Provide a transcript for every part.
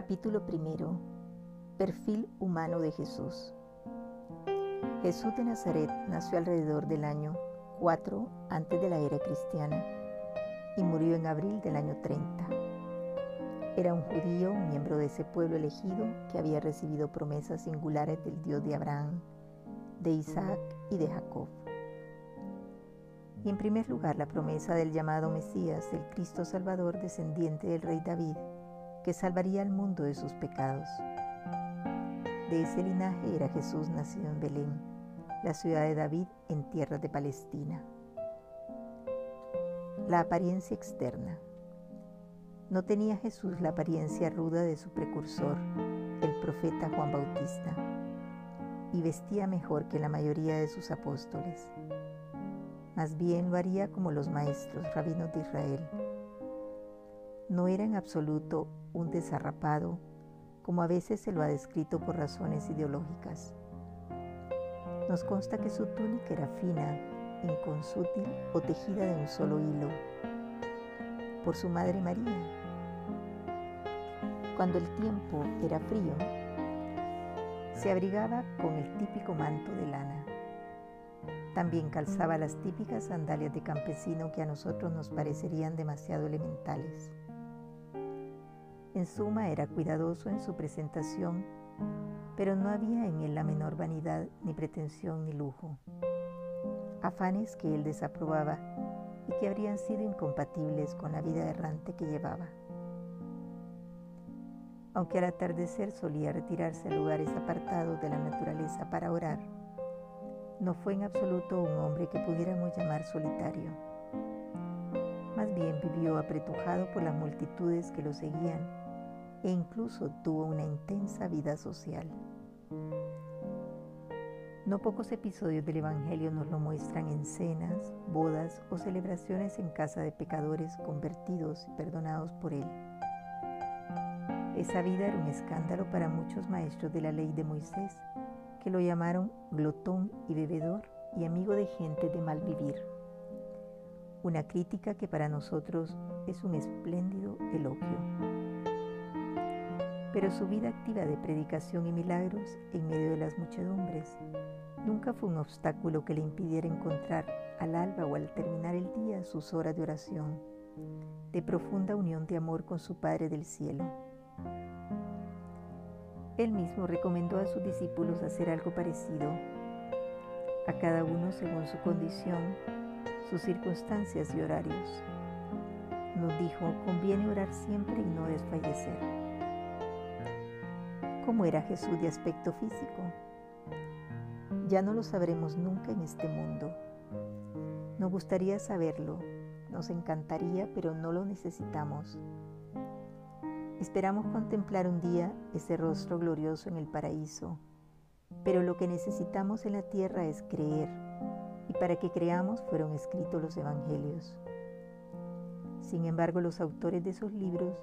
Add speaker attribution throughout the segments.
Speaker 1: Capítulo primero. Perfil humano de Jesús. Jesús de Nazaret nació alrededor del año 4 antes de la era cristiana y murió en abril del año 30. Era un judío, miembro de ese pueblo elegido que había recibido promesas singulares del Dios de Abraham, de Isaac y de Jacob. Y en primer lugar la promesa del llamado Mesías, el Cristo Salvador, descendiente del rey David, que salvaría al mundo de sus pecados. De ese linaje era Jesús nacido en Belén, la ciudad de David en tierras de Palestina. La apariencia externa. No tenía Jesús la apariencia ruda de su precursor, el profeta Juan Bautista, y vestía mejor que la mayoría de sus apóstoles. Más bien lo haría como los maestros rabinos de Israel. No era en absoluto un desarrapado, como a veces se lo ha descrito por razones ideológicas. Nos consta que su túnica era fina, inconsútil o tejida de un solo hilo, por su madre María. Cuando el tiempo era frío, se abrigaba con el típico manto de lana. También calzaba las típicas sandalias de campesino que a nosotros nos parecerían demasiado elementales. En suma, era cuidadoso en su presentación, pero no había en él la menor vanidad, ni pretensión, ni lujo. Afanes que él desaprobaba y que habrían sido incompatibles con la vida errante que llevaba. Aunque al atardecer solía retirarse a lugares apartados de la naturaleza para orar, no fue en absoluto un hombre que pudiéramos llamar solitario. Más bien vivió apretujado por las multitudes que lo seguían e incluso tuvo una intensa vida social. No pocos episodios del Evangelio nos lo muestran en cenas, bodas o celebraciones en casa de pecadores convertidos y perdonados por Él. Esa vida era un escándalo para muchos maestros de la ley de Moisés, que lo llamaron glotón y bebedor y amigo de gente de mal vivir. Una crítica que para nosotros es un espléndido elogio pero su vida activa de predicación y milagros en medio de las muchedumbres nunca fue un obstáculo que le impidiera encontrar al alba o al terminar el día sus horas de oración, de profunda unión de amor con su Padre del cielo. Él mismo recomendó a sus discípulos hacer algo parecido, a cada uno según su condición, sus circunstancias y horarios. Nos dijo, conviene orar siempre y no desfallecer cómo era Jesús de aspecto físico. Ya no lo sabremos nunca en este mundo. Nos gustaría saberlo, nos encantaría, pero no lo necesitamos. Esperamos contemplar un día ese rostro glorioso en el paraíso, pero lo que necesitamos en la tierra es creer, y para que creamos fueron escritos los evangelios. Sin embargo, los autores de esos libros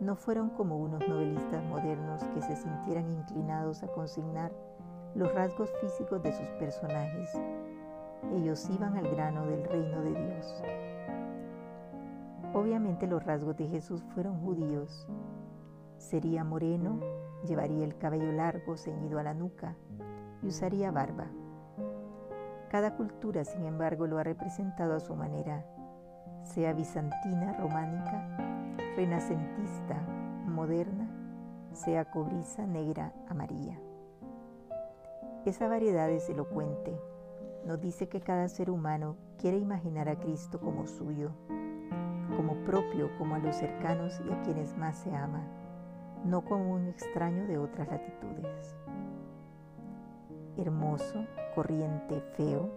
Speaker 1: no fueron como unos novelistas modernos que se sintieran inclinados a consignar los rasgos físicos de sus personajes. Ellos iban al grano del reino de Dios. Obviamente los rasgos de Jesús fueron judíos. Sería moreno, llevaría el cabello largo ceñido a la nuca y usaría barba. Cada cultura, sin embargo, lo ha representado a su manera, sea bizantina, románica renacentista, moderna, sea cobriza, negra, amarilla. Esa variedad es elocuente. Nos dice que cada ser humano quiere imaginar a Cristo como suyo, como propio, como a los cercanos y a quienes más se ama, no como un extraño de otras latitudes. Hermoso, corriente, feo.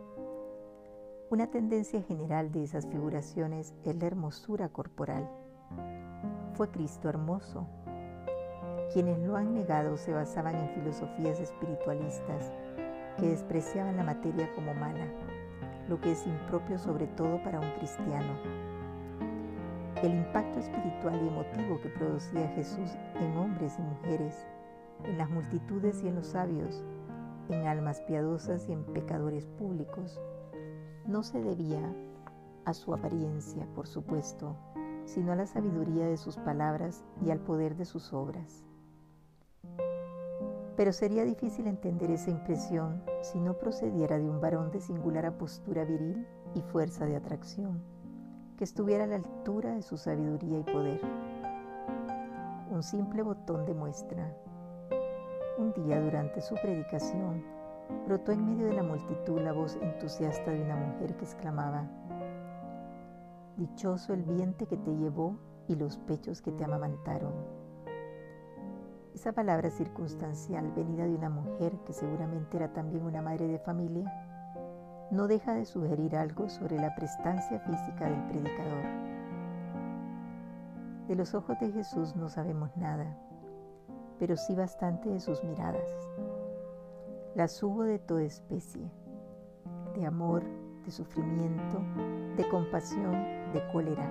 Speaker 1: Una tendencia general de esas figuraciones es la hermosura corporal fue Cristo hermoso. Quienes lo han negado se basaban en filosofías espiritualistas que despreciaban la materia como mala, lo que es impropio sobre todo para un cristiano. El impacto espiritual y emotivo que producía Jesús en hombres y mujeres, en las multitudes y en los sabios, en almas piadosas y en pecadores públicos, no se debía a su apariencia, por supuesto, sino a la sabiduría de sus palabras y al poder de sus obras. Pero sería difícil entender esa impresión si no procediera de un varón de singular apostura viril y fuerza de atracción, que estuviera a la altura de su sabiduría y poder. Un simple botón de muestra. Un día durante su predicación, brotó en medio de la multitud la voz entusiasta de una mujer que exclamaba, Dichoso el vientre que te llevó y los pechos que te amamantaron. Esa palabra circunstancial venida de una mujer que seguramente era también una madre de familia, no deja de sugerir algo sobre la prestancia física del predicador. De los ojos de Jesús no sabemos nada, pero sí bastante de sus miradas. Las hubo de toda especie, de amor, de sufrimiento, de compasión, de cólera,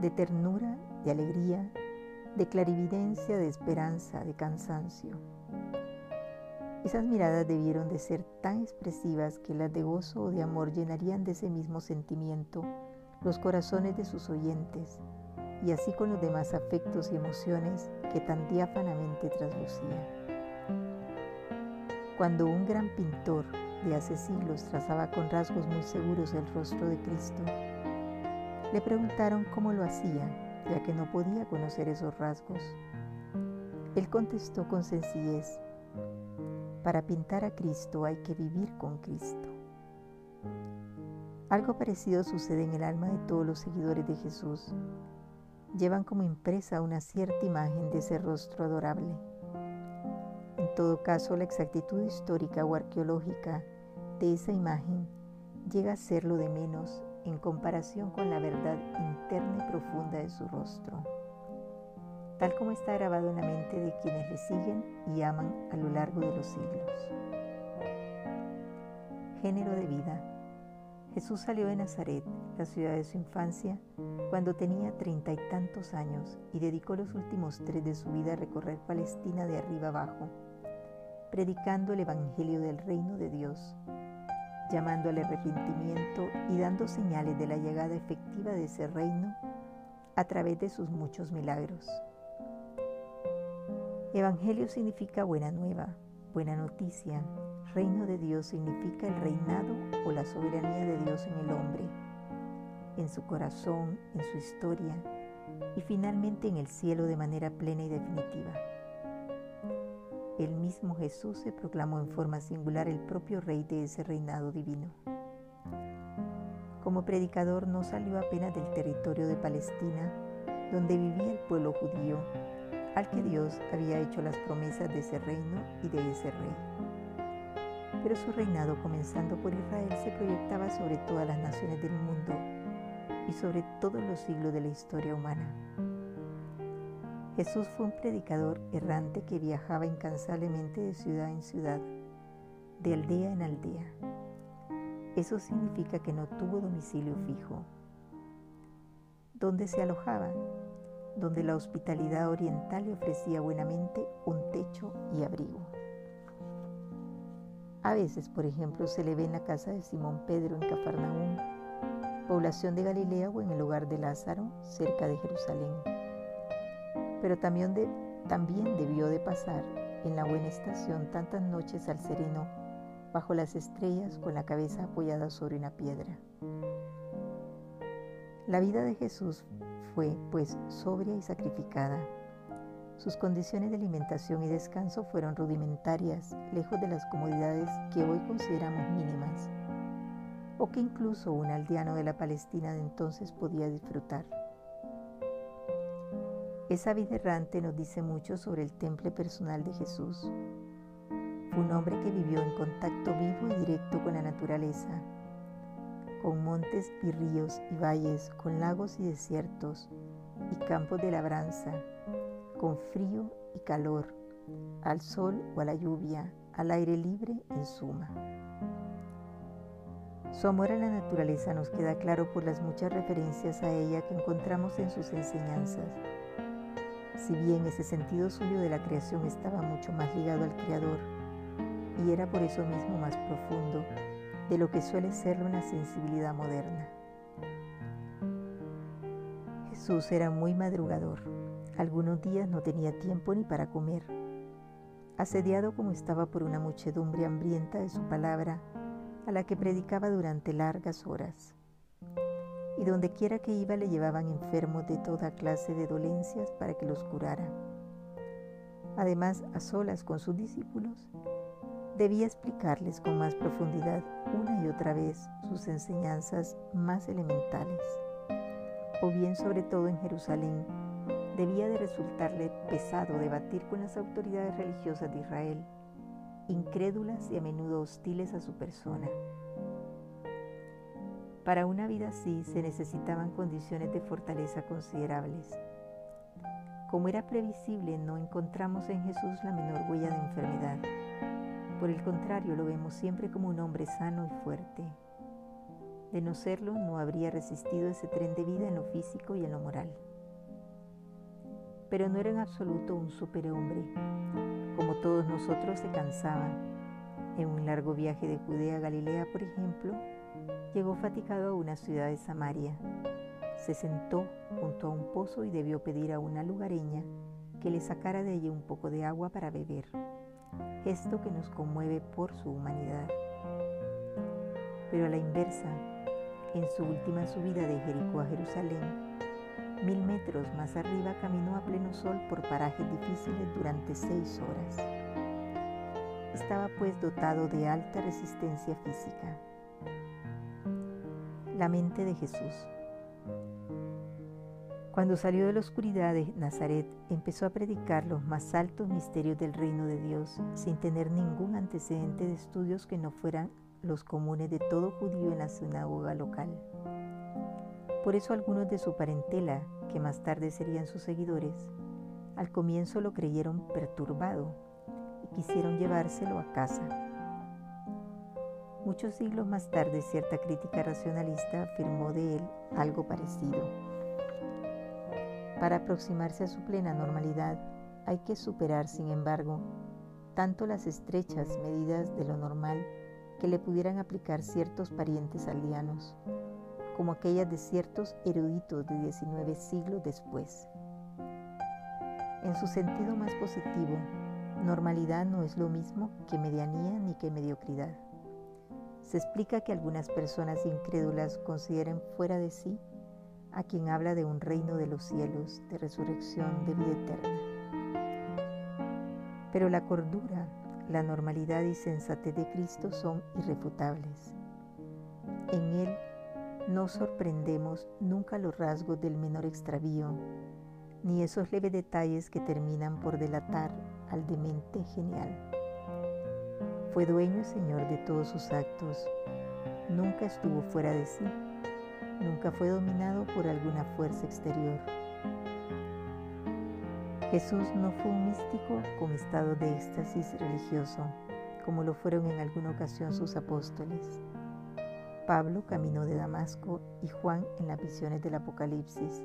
Speaker 1: de ternura, de alegría, de clarividencia, de esperanza, de cansancio. Esas miradas debieron de ser tan expresivas que las de gozo o de amor llenarían de ese mismo sentimiento los corazones de sus oyentes, y así con los demás afectos y emociones que tan diáfanamente traslucía. Cuando un gran pintor de hace siglos trazaba con rasgos muy seguros el rostro de Cristo, le preguntaron cómo lo hacía, ya que no podía conocer esos rasgos. Él contestó con sencillez, para pintar a Cristo hay que vivir con Cristo. Algo parecido sucede en el alma de todos los seguidores de Jesús. Llevan como impresa una cierta imagen de ese rostro adorable. En todo caso, la exactitud histórica o arqueológica de esa imagen llega a ser lo de menos en comparación con la verdad interna y profunda de su rostro, tal como está grabado en la mente de quienes le siguen y aman a lo largo de los siglos. Género de vida. Jesús salió de Nazaret, la ciudad de su infancia, cuando tenía treinta y tantos años y dedicó los últimos tres de su vida a recorrer Palestina de arriba abajo, predicando el Evangelio del reino de Dios llamando al arrepentimiento y dando señales de la llegada efectiva de ese reino a través de sus muchos milagros. Evangelio significa buena nueva, buena noticia. Reino de Dios significa el reinado o la soberanía de Dios en el hombre, en su corazón, en su historia y finalmente en el cielo de manera plena y definitiva. El mismo Jesús se proclamó en forma singular el propio rey de ese reinado divino. Como predicador no salió apenas del territorio de Palestina, donde vivía el pueblo judío, al que Dios había hecho las promesas de ese reino y de ese rey. Pero su reinado, comenzando por Israel, se proyectaba sobre todas las naciones del mundo y sobre todos los siglos de la historia humana. Jesús fue un predicador errante que viajaba incansablemente de ciudad en ciudad, de aldea en aldea. Eso significa que no tuvo domicilio fijo. ¿Dónde se alojaba? Donde la hospitalidad oriental le ofrecía buenamente un techo y abrigo. A veces, por ejemplo, se le ve en la casa de Simón Pedro en Cafarnaúm, población de Galilea o en el hogar de Lázaro, cerca de Jerusalén pero también, también debió de pasar en la buena estación tantas noches al sereno, bajo las estrellas con la cabeza apoyada sobre una piedra. La vida de Jesús fue, pues, sobria y sacrificada. Sus condiciones de alimentación y descanso fueron rudimentarias, lejos de las comodidades que hoy consideramos mínimas, o que incluso un aldeano de la Palestina de entonces podía disfrutar. Esa vida errante nos dice mucho sobre el temple personal de Jesús. Fue un hombre que vivió en contacto vivo y directo con la naturaleza, con montes y ríos y valles, con lagos y desiertos y campos de labranza, con frío y calor, al sol o a la lluvia, al aire libre en suma. Su amor a la naturaleza nos queda claro por las muchas referencias a ella que encontramos en sus enseñanzas si bien ese sentido suyo de la creación estaba mucho más ligado al Creador y era por eso mismo más profundo de lo que suele ser una sensibilidad moderna. Jesús era muy madrugador. Algunos días no tenía tiempo ni para comer. asediado como estaba por una muchedumbre hambrienta de su palabra, a la que predicaba durante largas horas. Y donde quiera que iba le llevaban enfermos de toda clase de dolencias para que los curara. Además, a solas con sus discípulos, debía explicarles con más profundidad una y otra vez sus enseñanzas más elementales. O bien, sobre todo en Jerusalén, debía de resultarle pesado debatir con las autoridades religiosas de Israel, incrédulas y a menudo hostiles a su persona. Para una vida así se necesitaban condiciones de fortaleza considerables. Como era previsible, no encontramos en Jesús la menor huella de enfermedad. Por el contrario, lo vemos siempre como un hombre sano y fuerte. De no serlo, no habría resistido ese tren de vida en lo físico y en lo moral pero no era en absoluto un superhombre. Como todos nosotros se cansaba. En un largo viaje de Judea a Galilea, por ejemplo, llegó fatigado a una ciudad de Samaria. Se sentó junto a un pozo y debió pedir a una lugareña que le sacara de ella un poco de agua para beber, gesto que nos conmueve por su humanidad. Pero a la inversa, en su última subida de Jericó a Jerusalén, Mil metros más arriba caminó a pleno sol por parajes difíciles durante seis horas. Estaba pues dotado de alta resistencia física. La mente de Jesús. Cuando salió de la oscuridad de Nazaret, empezó a predicar los más altos misterios del reino de Dios, sin tener ningún antecedente de estudios que no fueran los comunes de todo judío en la sinagoga local. Por eso algunos de su parentela, que más tarde serían sus seguidores, al comienzo lo creyeron perturbado y quisieron llevárselo a casa. Muchos siglos más tarde cierta crítica racionalista afirmó de él algo parecido. Para aproximarse a su plena normalidad hay que superar, sin embargo, tanto las estrechas medidas de lo normal que le pudieran aplicar ciertos parientes aldeanos, como aquellas de ciertos eruditos de 19 siglos después. En su sentido más positivo, normalidad no es lo mismo que medianía ni que mediocridad. Se explica que algunas personas incrédulas consideren fuera de sí a quien habla de un reino de los cielos, de resurrección, de vida eterna. Pero la cordura, la normalidad y sensatez de Cristo son irrefutables. En Él no sorprendemos nunca los rasgos del menor extravío, ni esos leves detalles que terminan por delatar al demente genial. Fue dueño y señor de todos sus actos, nunca estuvo fuera de sí, nunca fue dominado por alguna fuerza exterior. Jesús no fue un místico con estado de éxtasis religioso, como lo fueron en alguna ocasión sus apóstoles. Pablo camino de Damasco y Juan en las visiones del Apocalipsis,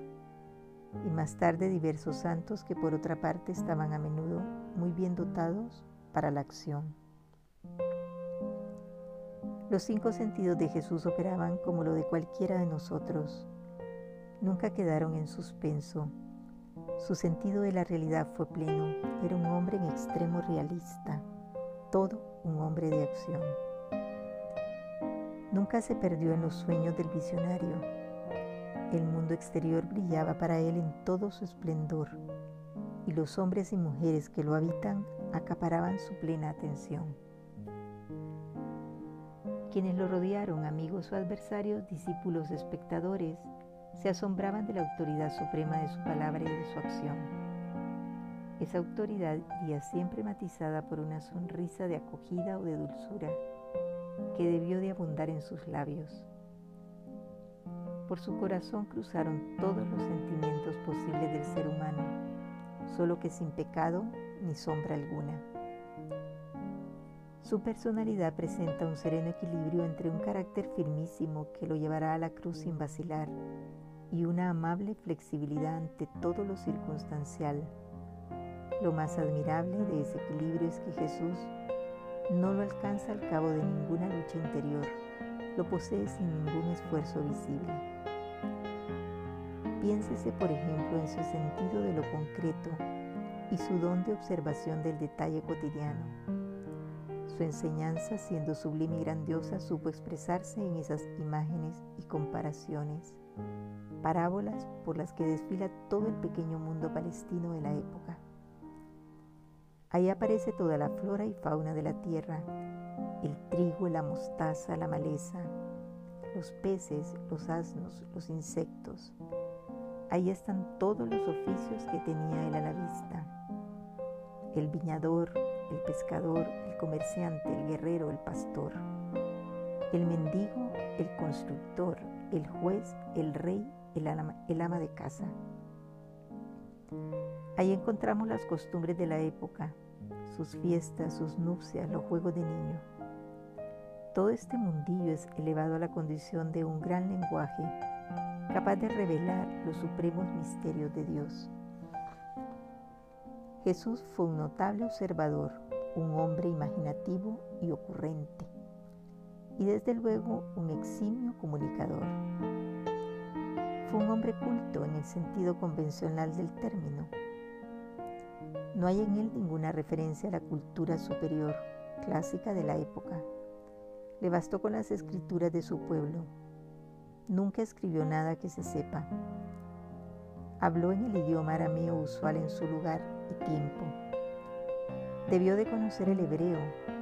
Speaker 1: y más tarde diversos santos que por otra parte estaban a menudo muy bien dotados para la acción. Los cinco sentidos de Jesús operaban como lo de cualquiera de nosotros. Nunca quedaron en suspenso. Su sentido de la realidad fue pleno. Era un hombre en extremo realista, todo un hombre de acción. Nunca se perdió en los sueños del visionario. El mundo exterior brillaba para él en todo su esplendor y los hombres y mujeres que lo habitan acaparaban su plena atención. Quienes lo rodearon, amigos o adversarios, discípulos, espectadores, se asombraban de la autoridad suprema de su palabra y de su acción. Esa autoridad iría siempre matizada por una sonrisa de acogida o de dulzura que debió de abundar en sus labios. Por su corazón cruzaron todos los sentimientos posibles del ser humano, solo que sin pecado ni sombra alguna. Su personalidad presenta un sereno equilibrio entre un carácter firmísimo que lo llevará a la cruz sin vacilar y una amable flexibilidad ante todo lo circunstancial. Lo más admirable de ese equilibrio es que Jesús no lo alcanza al cabo de ninguna lucha interior, lo posee sin ningún esfuerzo visible. Piénsese, por ejemplo, en su sentido de lo concreto, y su don de observación del detalle cotidiano. Su enseñanza, siendo sublime y grandiosa, supo expresarse en esas imágenes y comparaciones, parábolas por las que desfila todo el pequeño mundo palestino de la época. Ahí aparece toda la flora y fauna de la tierra, el trigo, la mostaza, la maleza, los peces, los asnos, los insectos. Ahí están todos los oficios que tenía él a la vista. El viñador, el pescador, el comerciante, el guerrero, el pastor. El mendigo, el constructor, el juez, el rey, el ama, de casa. Ahí encontramos las costumbres de la época, sus fiestas, sus nupcias, los juegos de niño. Todo este mundillo es elevado a la condición de un gran lenguaje capaz de revelar los supremos misterios de Dios. Jesús fue un notable observador, un hombre imaginativo y ocurrente, y desde luego un eximio comunicador. Fue un hombre culto en el sentido convencional del término. No hay en él ninguna referencia a la cultura superior, clásica de la época le bastó con las escrituras de su pueblo. Nunca escribió nada que se sepa. Habló en el idioma arameo usual en su lugar y tiempo. Debió de conocer el hebreo,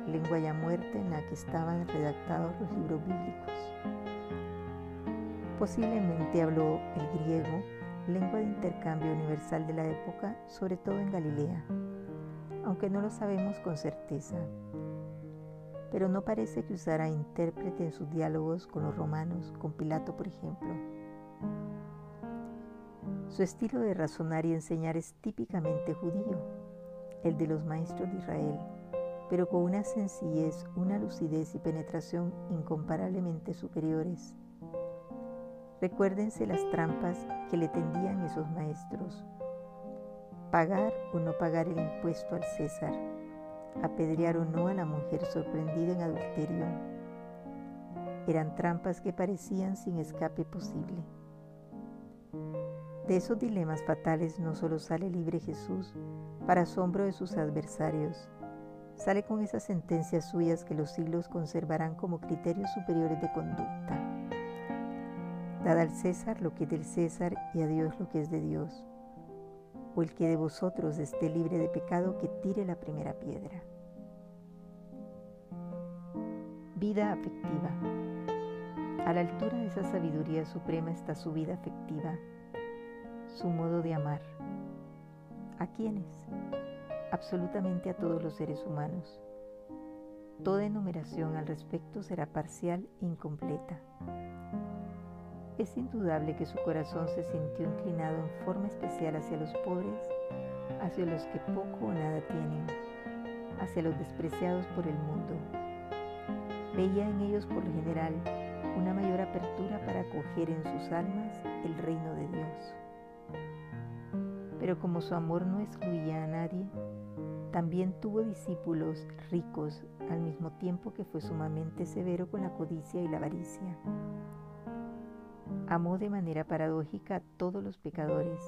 Speaker 1: lengua ya muerta en la que estaban redactados los libros bíblicos. Posiblemente habló el griego, lengua de intercambio universal de la época, sobre todo en Galilea, aunque no lo sabemos con certeza pero no parece que usara intérprete en sus diálogos con los romanos, con Pilato por ejemplo. Su estilo de razonar y enseñar es típicamente judío, el de los maestros de Israel, pero con una sencillez, una lucidez y penetración incomparablemente superiores. Recuérdense las trampas que le tendían esos maestros. Pagar o no pagar el impuesto al César apedrear o no a la mujer sorprendida en adulterio. Eran trampas que parecían sin escape posible. De esos dilemas fatales no solo sale libre Jesús, para asombro de sus adversarios, sale con esas sentencias suyas que los siglos conservarán como criterios superiores de conducta. Dad al César lo que es del César y a Dios lo que es de Dios o el que de vosotros esté libre de pecado, que tire la primera piedra. Vida afectiva. A la altura de esa sabiduría suprema está su vida afectiva, su modo de amar. ¿A quiénes? Absolutamente a todos los seres humanos. Toda enumeración al respecto será parcial e incompleta. Es indudable que su corazón se sintió inclinado en forma especial hacia los pobres, hacia los que poco o nada tienen, hacia los despreciados por el mundo. Veía en ellos por lo general una mayor apertura para acoger en sus almas el reino de Dios. Pero como su amor no excluía a nadie, también tuvo discípulos ricos al mismo tiempo que fue sumamente severo con la codicia y la avaricia. Amó de manera paradójica a todos los pecadores,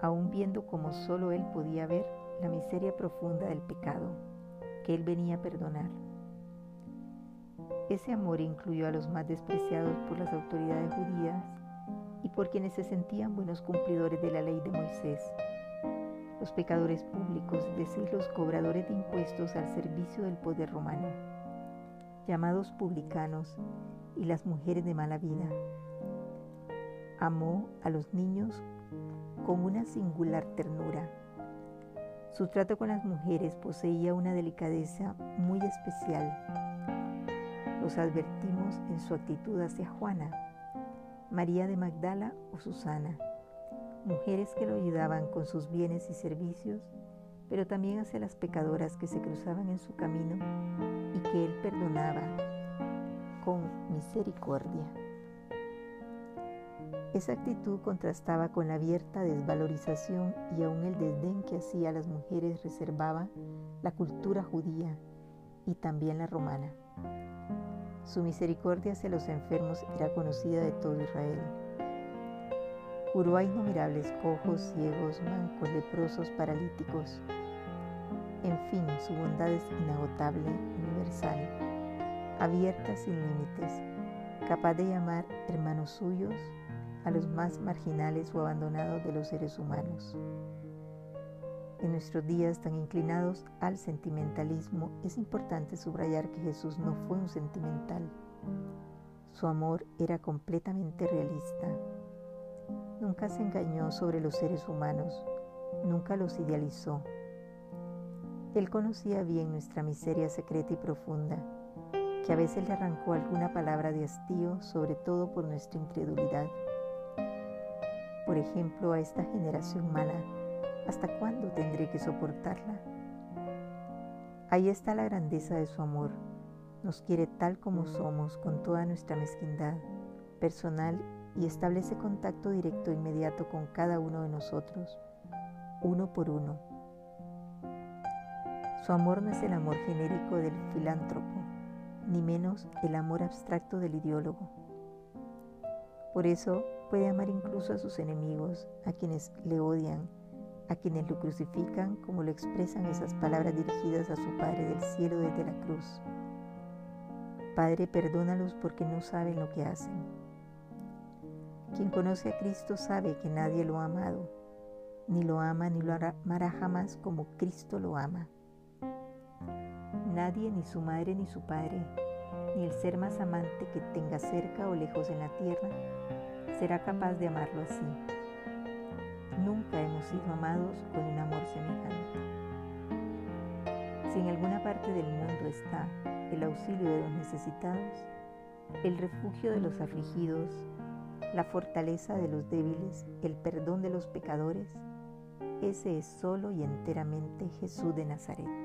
Speaker 1: aun viendo como solo él podía ver la miseria profunda del pecado que él venía a perdonar. Ese amor incluyó a los más despreciados por las autoridades judías por quienes se sentían buenos cumplidores de la ley de Moisés, los pecadores públicos, es decir, los cobradores de impuestos al servicio del poder romano, llamados publicanos, y las mujeres de mala vida, amó a los niños con una singular ternura. Su trato con las mujeres poseía una delicadeza muy especial. Los advertimos en su actitud hacia Juana, María de Magdala o Susana, mujeres que lo ayudaban con sus bienes y servicios, pero también hacia las pecadoras que se cruzaban en su camino y que él perdonaba con misericordia. Esa actitud contrastaba con la abierta desvalorización y aún el desdén que hacía a las mujeres reservaba la cultura judía y también la romana. Su misericordia hacia los enfermos era conocida de todo Israel. Curó a innumerables cojos, ciegos, mancos, leprosos, paralíticos. En fin, su bondad es inagotable, universal, abierta sin límites, capaz de llamar hermanos suyos a los más marginales o abandonados de los seres humanos. En nuestros días tan inclinados al sentimentalismo, es importante subrayar que Jesús no fue un sentimental. Su amor era completamente realista. Nunca se engañó sobre los seres humanos, nunca los idealizó. Él conocía bien nuestra miseria secreta y profunda, que a veces le arrancó alguna palabra de hastío, sobre todo por nuestra incredulidad. Por ejemplo, a esta generación mala, ¿hasta cuándo tendré que soportarla? Ahí está la grandeza de su amor. Nos quiere tal como somos, con toda nuestra mezquindad personal y establece contacto directo e inmediato con cada uno de nosotros, uno por uno. Su amor no es el amor genérico del filántropo, ni menos el amor abstracto del ideólogo. Por eso puede amar incluso a sus enemigos, a quienes le odian, a quienes lo crucifican, como lo expresan esas palabras dirigidas a su Padre del cielo desde la cruz. Padre, perdónalos porque no saben lo que hacen. Quien conoce a Cristo sabe que nadie lo ha amado, ni lo ama ni lo amará jamás como Cristo lo ama. Nadie, ni su madre ni su padre, ni el ser más amante que tenga cerca o lejos en la tierra, será capaz de amarlo así. Nunca hemos sido amados con un amor semejante. Si en alguna parte del mundo está el auxilio de los necesitados, el refugio de los afligidos, la fortaleza de los débiles, el perdón de los pecadores, ese es solo y enteramente Jesús de Nazaret.